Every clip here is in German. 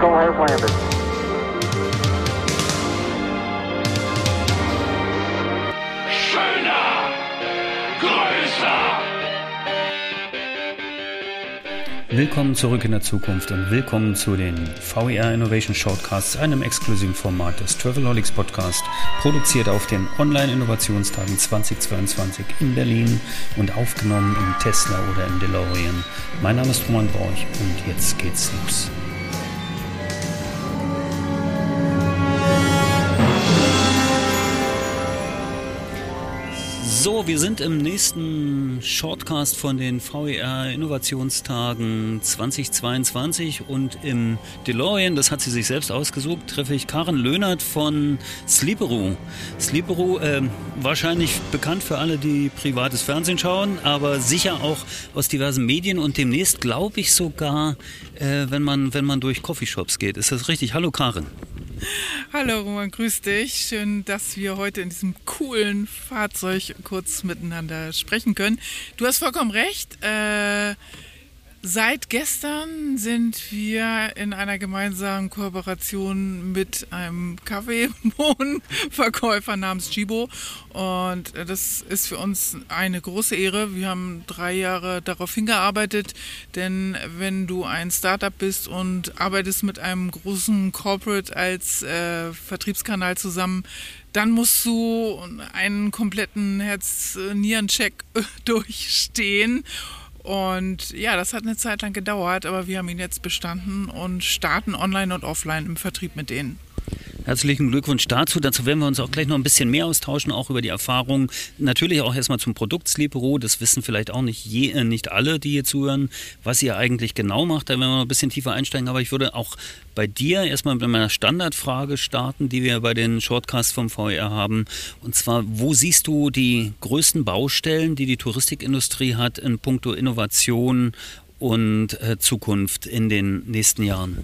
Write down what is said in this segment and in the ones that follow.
Eagle has landed. Schöner, größer. Willkommen zurück in der Zukunft und willkommen zu den VER Innovation Shortcasts, einem exklusiven Format des Travelholics Podcast, produziert auf den Online-Innovationstagen 2022 in Berlin und aufgenommen im Tesla oder im DeLorean. Mein Name ist Roman Borch und jetzt geht's los. So, wir sind im nächsten Shortcast von den VER Innovationstagen 2022 und im DeLorean, das hat sie sich selbst ausgesucht, treffe ich Karen Löhnert von Sleeperoo. Sleeperoo, äh, wahrscheinlich bekannt für alle, die privates Fernsehen schauen, aber sicher auch aus diversen Medien und demnächst glaube ich sogar, äh, wenn, man, wenn man durch Coffeeshops geht. Ist das richtig? Hallo Karen. Hallo Roman, grüß dich. Schön, dass wir heute in diesem coolen Fahrzeug kurz miteinander sprechen können. Du hast vollkommen recht. Äh, Seit gestern sind wir in einer gemeinsamen Kooperation mit einem Kaffeebohnenverkäufer namens Chibo. Und das ist für uns eine große Ehre. Wir haben drei Jahre darauf hingearbeitet, denn wenn du ein Startup bist und arbeitest mit einem großen Corporate als äh, Vertriebskanal zusammen, dann musst du einen kompletten Herz-Nieren-Check durchstehen und ja, das hat eine Zeit lang gedauert, aber wir haben ihn jetzt bestanden und starten online und offline im Vertrieb mit denen. Herzlichen Glückwunsch dazu. Dazu werden wir uns auch gleich noch ein bisschen mehr austauschen, auch über die Erfahrungen. Natürlich auch erstmal zum Produkt Sleepero. Das wissen vielleicht auch nicht, je, äh, nicht alle, die hier zuhören, was ihr eigentlich genau macht. Da werden wir noch ein bisschen tiefer einsteigen. Aber ich würde auch bei dir erstmal mit meiner Standardfrage starten, die wir bei den Shortcasts vom VR haben. Und zwar, wo siehst du die größten Baustellen, die die Touristikindustrie hat in puncto Innovation und äh, Zukunft in den nächsten Jahren?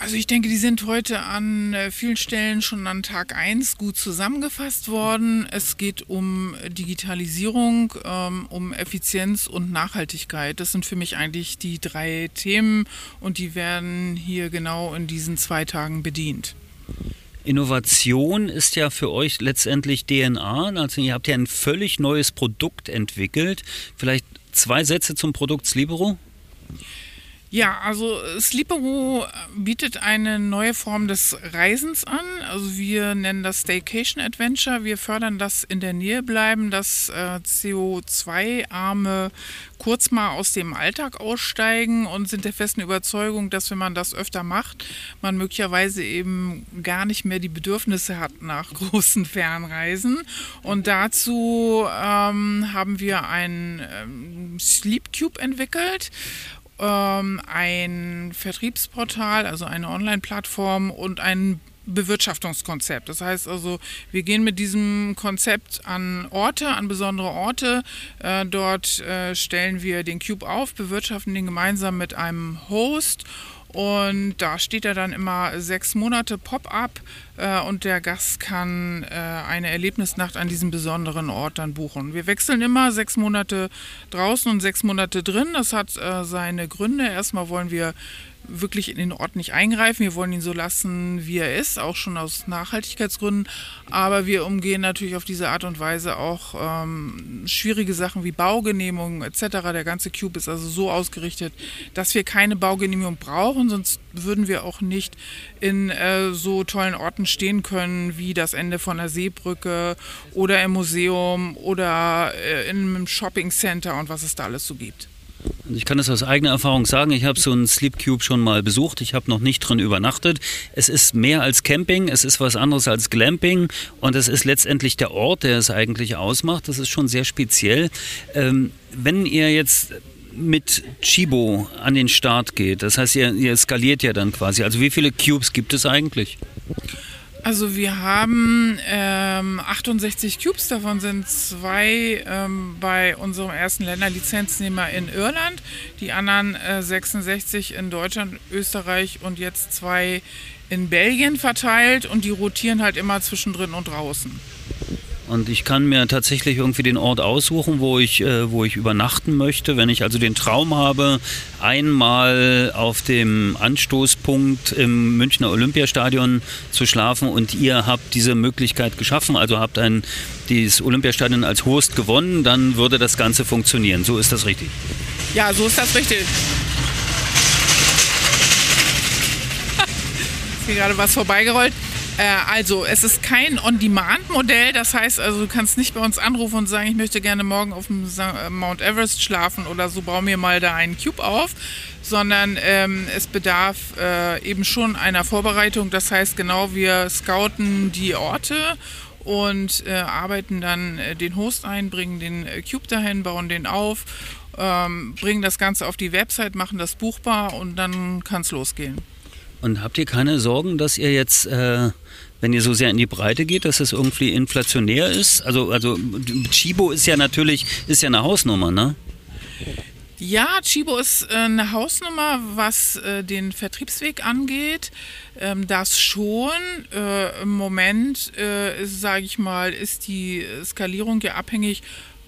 Also ich denke, die sind heute an äh, vielen Stellen schon an Tag 1 gut zusammengefasst worden. Es geht um Digitalisierung, ähm, um Effizienz und Nachhaltigkeit. Das sind für mich eigentlich die drei Themen und die werden hier genau in diesen zwei Tagen bedient. Innovation ist ja für euch letztendlich DNA. Also ihr habt ja ein völlig neues Produkt entwickelt. Vielleicht zwei Sätze zum Produkt Slibero? Ja, also Sleeperoo bietet eine neue Form des Reisens an. Also wir nennen das Staycation Adventure. Wir fördern das in der Nähe bleiben, das äh, CO2-arme kurz mal aus dem Alltag aussteigen und sind der festen Überzeugung, dass wenn man das öfter macht, man möglicherweise eben gar nicht mehr die Bedürfnisse hat nach großen Fernreisen. Und dazu ähm, haben wir ein ähm, Sleep Cube entwickelt ähm, ein Vertriebsportal, also eine Online-Plattform und ein Bewirtschaftungskonzept. Das heißt also, wir gehen mit diesem Konzept an Orte, an besondere Orte. Äh, dort äh, stellen wir den Cube auf, bewirtschaften den gemeinsam mit einem Host und da steht er dann immer sechs Monate Pop-up äh, und der Gast kann äh, eine Erlebnisnacht an diesem besonderen Ort dann buchen. Wir wechseln immer sechs Monate draußen und sechs Monate drin. Das hat äh, seine Gründe. Erstmal wollen wir wirklich in den Ort nicht eingreifen. Wir wollen ihn so lassen, wie er ist, auch schon aus Nachhaltigkeitsgründen. Aber wir umgehen natürlich auf diese Art und Weise auch ähm, schwierige Sachen wie Baugenehmigungen etc. Der ganze Cube ist also so ausgerichtet, dass wir keine Baugenehmigung brauchen, sonst würden wir auch nicht in äh, so tollen Orten stehen können wie das Ende von der Seebrücke oder im Museum oder äh, in einem Shoppingcenter und was es da alles so gibt. Ich kann das aus eigener Erfahrung sagen. Ich habe so einen Sleep Cube schon mal besucht. Ich habe noch nicht drin übernachtet. Es ist mehr als Camping. Es ist was anderes als Glamping. Und es ist letztendlich der Ort, der es eigentlich ausmacht. Das ist schon sehr speziell. Ähm, wenn ihr jetzt mit Chibo an den Start geht, das heißt, ihr, ihr skaliert ja dann quasi. Also wie viele Cubes gibt es eigentlich? Also wir haben ähm, 68 Cubes, davon sind zwei ähm, bei unserem ersten Länderlizenznehmer in Irland, die anderen äh, 66 in Deutschland, Österreich und jetzt zwei in Belgien verteilt und die rotieren halt immer zwischendrin und draußen. Und ich kann mir tatsächlich irgendwie den Ort aussuchen, wo ich, äh, wo ich übernachten möchte. Wenn ich also den Traum habe, einmal auf dem Anstoßpunkt im Münchner Olympiastadion zu schlafen und ihr habt diese Möglichkeit geschaffen, also habt ein, dieses Olympiastadion als Host gewonnen, dann würde das Ganze funktionieren. So ist das richtig. Ja, so ist das richtig. ist hier gerade was vorbeigerollt. Äh, also, es ist kein On-Demand-Modell. Das heißt, also, du kannst nicht bei uns anrufen und sagen, ich möchte gerne morgen auf dem äh, Mount Everest schlafen oder so, bau mir mal da einen Cube auf. Sondern ähm, es bedarf äh, eben schon einer Vorbereitung. Das heißt, genau, wir scouten die Orte und äh, arbeiten dann äh, den Host ein, bringen den äh, Cube dahin, bauen den auf, ähm, bringen das Ganze auf die Website, machen das buchbar und dann kann es losgehen. Und habt ihr keine Sorgen, dass ihr jetzt, äh, wenn ihr so sehr in die Breite geht, dass es irgendwie inflationär ist? Also, also Chibo ist ja natürlich, ist ja eine Hausnummer, ne? Ja, Chibo ist äh, eine Hausnummer, was äh, den Vertriebsweg angeht. Ähm, das schon. Äh, Im Moment, sage ich mal, ist die Skalierung ja abhängig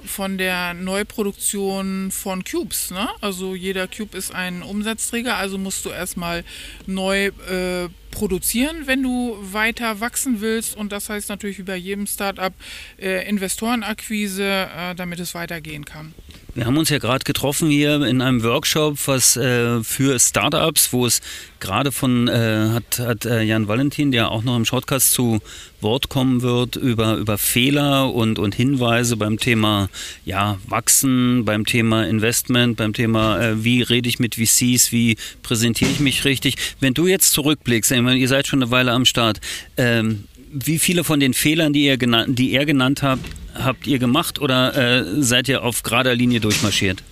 von der Neuproduktion von Cubes. Ne? Also jeder Cube ist ein Umsatzträger, also musst du erstmal neu äh, produzieren, wenn du weiter wachsen willst. Und das heißt natürlich wie bei jedem Startup äh, Investorenakquise, äh, damit es weitergehen kann. Wir haben uns ja gerade getroffen hier in einem Workshop, was äh, für Startups, wo es gerade von äh, hat, hat äh, Jan Valentin, der auch noch im Shortcast zu Wort kommen wird, über, über Fehler und, und Hinweise beim Thema ja, Wachsen, beim Thema Investment, beim Thema, äh, wie rede ich mit VCs, wie präsentiere ich mich richtig. Wenn du jetzt zurückblickst, ihr seid schon eine Weile am Start, ähm, wie viele von den Fehlern, die, ihr genannt, die er genannt hat, habt ihr gemacht oder äh, seid ihr auf gerader Linie durchmarschiert?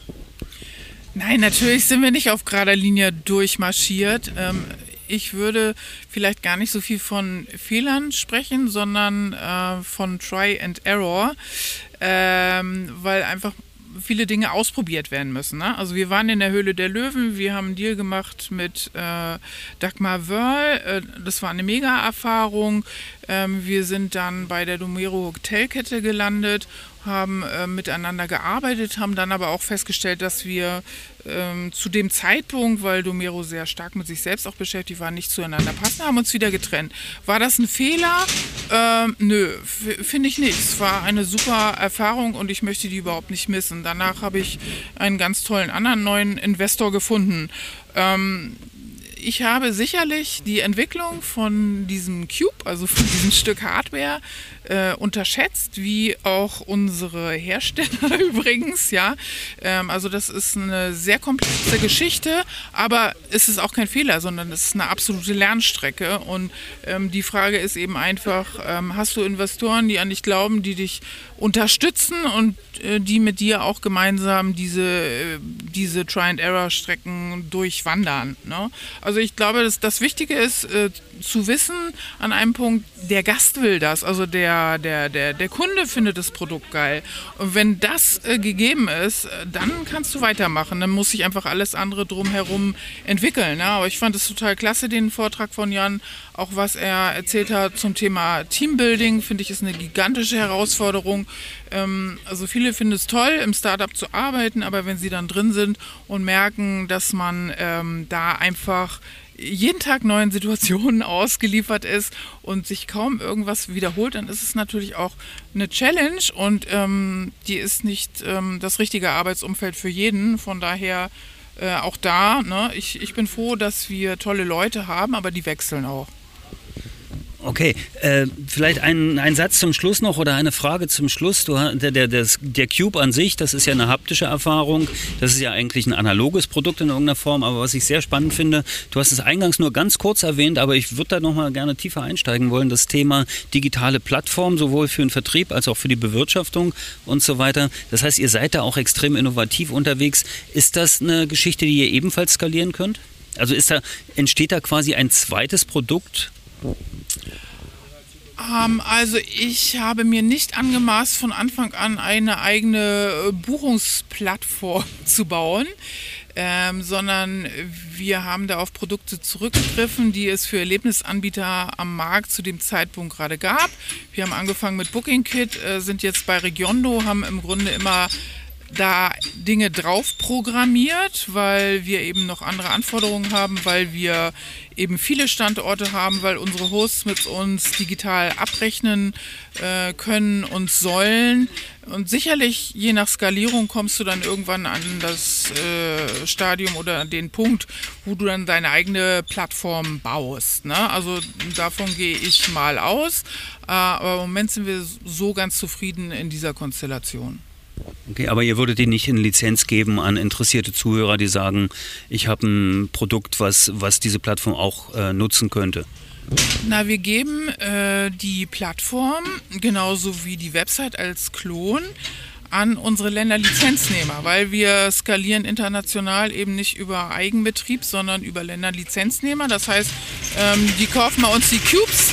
Nein, natürlich sind wir nicht auf gerader Linie durchmarschiert. Ähm, ich würde vielleicht gar nicht so viel von Fehlern sprechen, sondern äh, von Try and Error, ähm, weil einfach viele Dinge ausprobiert werden müssen. Ne? Also wir waren in der Höhle der Löwen, wir haben einen Deal gemacht mit äh, Dagmar Wörl, äh, das war eine Mega-Erfahrung. Ähm, wir sind dann bei der Domero Hotelkette gelandet, haben äh, miteinander gearbeitet, haben dann aber auch festgestellt, dass wir ähm, zu dem Zeitpunkt, weil Domero sehr stark mit sich selbst auch beschäftigt war, nicht zueinander passen, haben uns wieder getrennt. War das ein Fehler? Ähm, nö, finde ich nicht. Es war eine super Erfahrung und ich möchte die überhaupt nicht missen. Danach habe ich einen ganz tollen anderen neuen Investor gefunden. Ähm, ich habe sicherlich die Entwicklung von diesem Cube, also von diesem Stück Hardware, äh, unterschätzt, wie auch unsere Hersteller übrigens, ja. Ähm, also das ist eine sehr komplexe Geschichte, aber es ist auch kein Fehler, sondern es ist eine absolute Lernstrecke. Und ähm, die Frage ist eben einfach, ähm, hast du Investoren, die an dich glauben, die dich unterstützen und äh, die mit dir auch gemeinsam diese, äh, diese Try-and-Error-Strecken durchwandern. Ne? Also ich glaube, dass das Wichtige ist äh, zu wissen an einem Punkt, der Gast will das, also der, der, der, der Kunde findet das Produkt geil. Und wenn das äh, gegeben ist, äh, dann kannst du weitermachen. Dann muss sich einfach alles andere drumherum entwickeln. Ne? Aber ich fand es total klasse, den Vortrag von Jan, auch was er erzählt hat zum Thema Teambuilding, finde ich, ist eine gigantische Herausforderung. Ähm, also viele finden es toll, im Startup zu arbeiten, aber wenn sie dann drin sind und merken, dass man ähm, da einfach jeden Tag neuen Situationen ausgeliefert ist und sich kaum irgendwas wiederholt, dann ist es natürlich auch eine Challenge und ähm, die ist nicht ähm, das richtige Arbeitsumfeld für jeden. Von daher äh, auch da, ne, ich, ich bin froh, dass wir tolle Leute haben, aber die wechseln auch. Okay, äh, vielleicht ein, ein Satz zum Schluss noch oder eine Frage zum Schluss. Du, der, der, der Cube an sich, das ist ja eine haptische Erfahrung. Das ist ja eigentlich ein analoges Produkt in irgendeiner Form. Aber was ich sehr spannend finde, du hast es eingangs nur ganz kurz erwähnt, aber ich würde da nochmal gerne tiefer einsteigen wollen. Das Thema digitale Plattform, sowohl für den Vertrieb als auch für die Bewirtschaftung und so weiter. Das heißt, ihr seid da auch extrem innovativ unterwegs. Ist das eine Geschichte, die ihr ebenfalls skalieren könnt? Also ist da, entsteht da quasi ein zweites Produkt? Ähm, also ich habe mir nicht angemaßt, von Anfang an eine eigene äh, Buchungsplattform zu bauen. ähm, sondern wir haben da auf Produkte zurückgegriffen, die es für Erlebnisanbieter am Markt zu dem Zeitpunkt gerade gab. Wir haben angefangen mit Booking Kit, äh, sind jetzt bei Regiondo, haben im Grunde immer da Dinge drauf programmiert, weil wir eben noch andere Anforderungen haben, weil wir eben viele Standorte haben, weil unsere Hosts mit uns digital abrechnen äh, können und sollen. Und sicherlich, je nach Skalierung, kommst du dann irgendwann an das äh, Stadium oder an den Punkt, wo du dann deine eigene Plattform baust. Ne? Also davon gehe ich mal aus. Äh, aber im Moment sind wir so ganz zufrieden in dieser Konstellation. Okay, aber ihr würdet die nicht in Lizenz geben an interessierte Zuhörer, die sagen, ich habe ein Produkt, was, was diese Plattform auch äh, nutzen könnte. Na, wir geben äh, die Plattform genauso wie die Website als Klon an unsere Länderlizenznehmer, weil wir skalieren international eben nicht über Eigenbetrieb, sondern über Länderlizenznehmer. Das heißt, ähm, die kaufen bei uns die Cubes,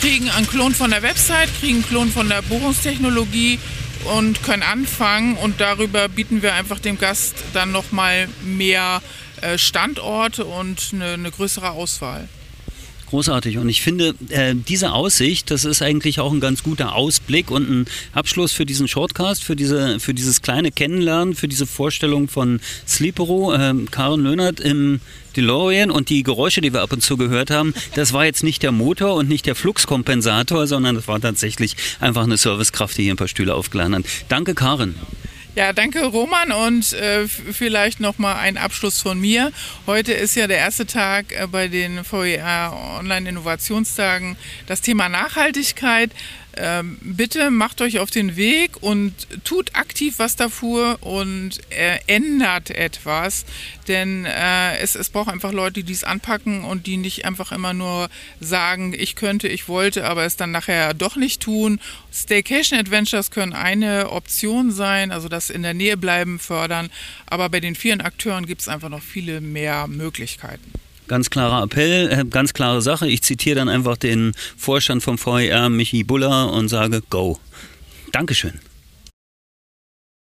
kriegen einen Klon von der Website, kriegen einen Klon von der Buchungstechnologie und können anfangen und darüber bieten wir einfach dem Gast dann nochmal mehr äh, Standorte und eine, eine größere Auswahl. Großartig. Und ich finde, äh, diese Aussicht, das ist eigentlich auch ein ganz guter Ausblick und ein Abschluss für diesen Shortcast, für, diese, für dieses kleine Kennenlernen, für diese Vorstellung von Sleepero. Äh, Karen Löhnert im DeLorean und die Geräusche, die wir ab und zu gehört haben, das war jetzt nicht der Motor und nicht der Fluxkompensator, sondern das war tatsächlich einfach eine Servicekraft, die hier ein paar Stühle aufgeladen hat. Danke, Karen. Ja, danke Roman und äh, vielleicht noch mal ein Abschluss von mir. Heute ist ja der erste Tag äh, bei den VER Online Innovationstagen. Das Thema Nachhaltigkeit bitte macht euch auf den Weg und tut aktiv was dafür und ändert etwas, denn äh, es, es braucht einfach Leute, die es anpacken und die nicht einfach immer nur sagen, ich könnte, ich wollte, aber es dann nachher doch nicht tun. Staycation Adventures können eine Option sein, also das in der Nähe bleiben fördern, aber bei den vielen Akteuren gibt es einfach noch viele mehr Möglichkeiten. Ganz klarer Appell, äh, ganz klare Sache. Ich zitiere dann einfach den Vorstand vom VER, Michi Buller, und sage Go. Dankeschön.